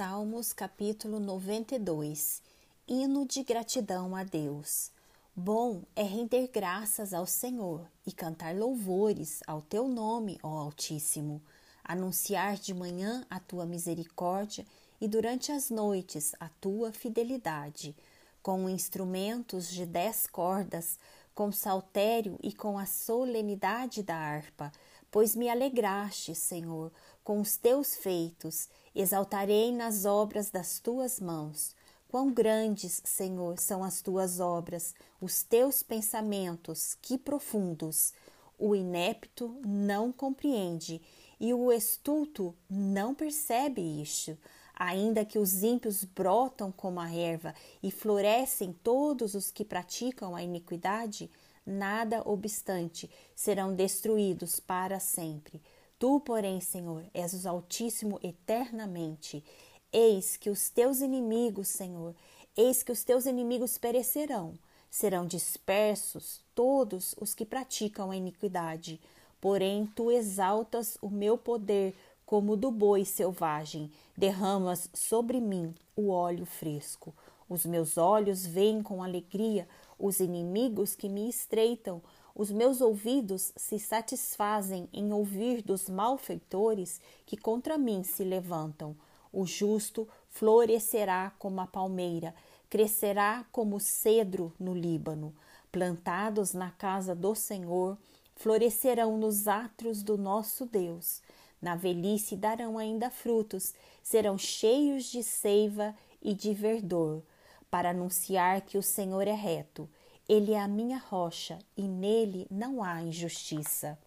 Salmos capítulo 92 Hino de gratidão a Deus. Bom é render graças ao Senhor e cantar louvores ao teu nome, ó Altíssimo. Anunciar de manhã a tua misericórdia e durante as noites a tua fidelidade, com instrumentos de dez cordas, com saltério e com a solenidade da harpa, pois me alegraste, Senhor, com os teus feitos, exaltarei nas obras das tuas mãos. Quão grandes, Senhor, são as tuas obras, os teus pensamentos, que profundos! O inepto não compreende e o estulto não percebe isto. Ainda que os ímpios brotam como a erva e florescem todos os que praticam a iniquidade, nada obstante serão destruídos para sempre. Tu, porém, Senhor, és o Altíssimo eternamente. Eis que os teus inimigos, Senhor, eis que os teus inimigos perecerão, serão dispersos todos os que praticam a iniquidade. Porém, tu exaltas o meu poder como do boi selvagem, derramas sobre mim o óleo fresco. Os meus olhos veem com alegria os inimigos que me estreitam, os meus ouvidos se satisfazem em ouvir dos malfeitores que contra mim se levantam. O justo florescerá como a palmeira, crescerá como o cedro no Líbano. Plantados na casa do Senhor, florescerão nos átrios do nosso Deus. Na velhice darão ainda frutos, serão cheios de seiva e de verdor, para anunciar que o Senhor é reto. Ele é a minha rocha e nele não há injustiça.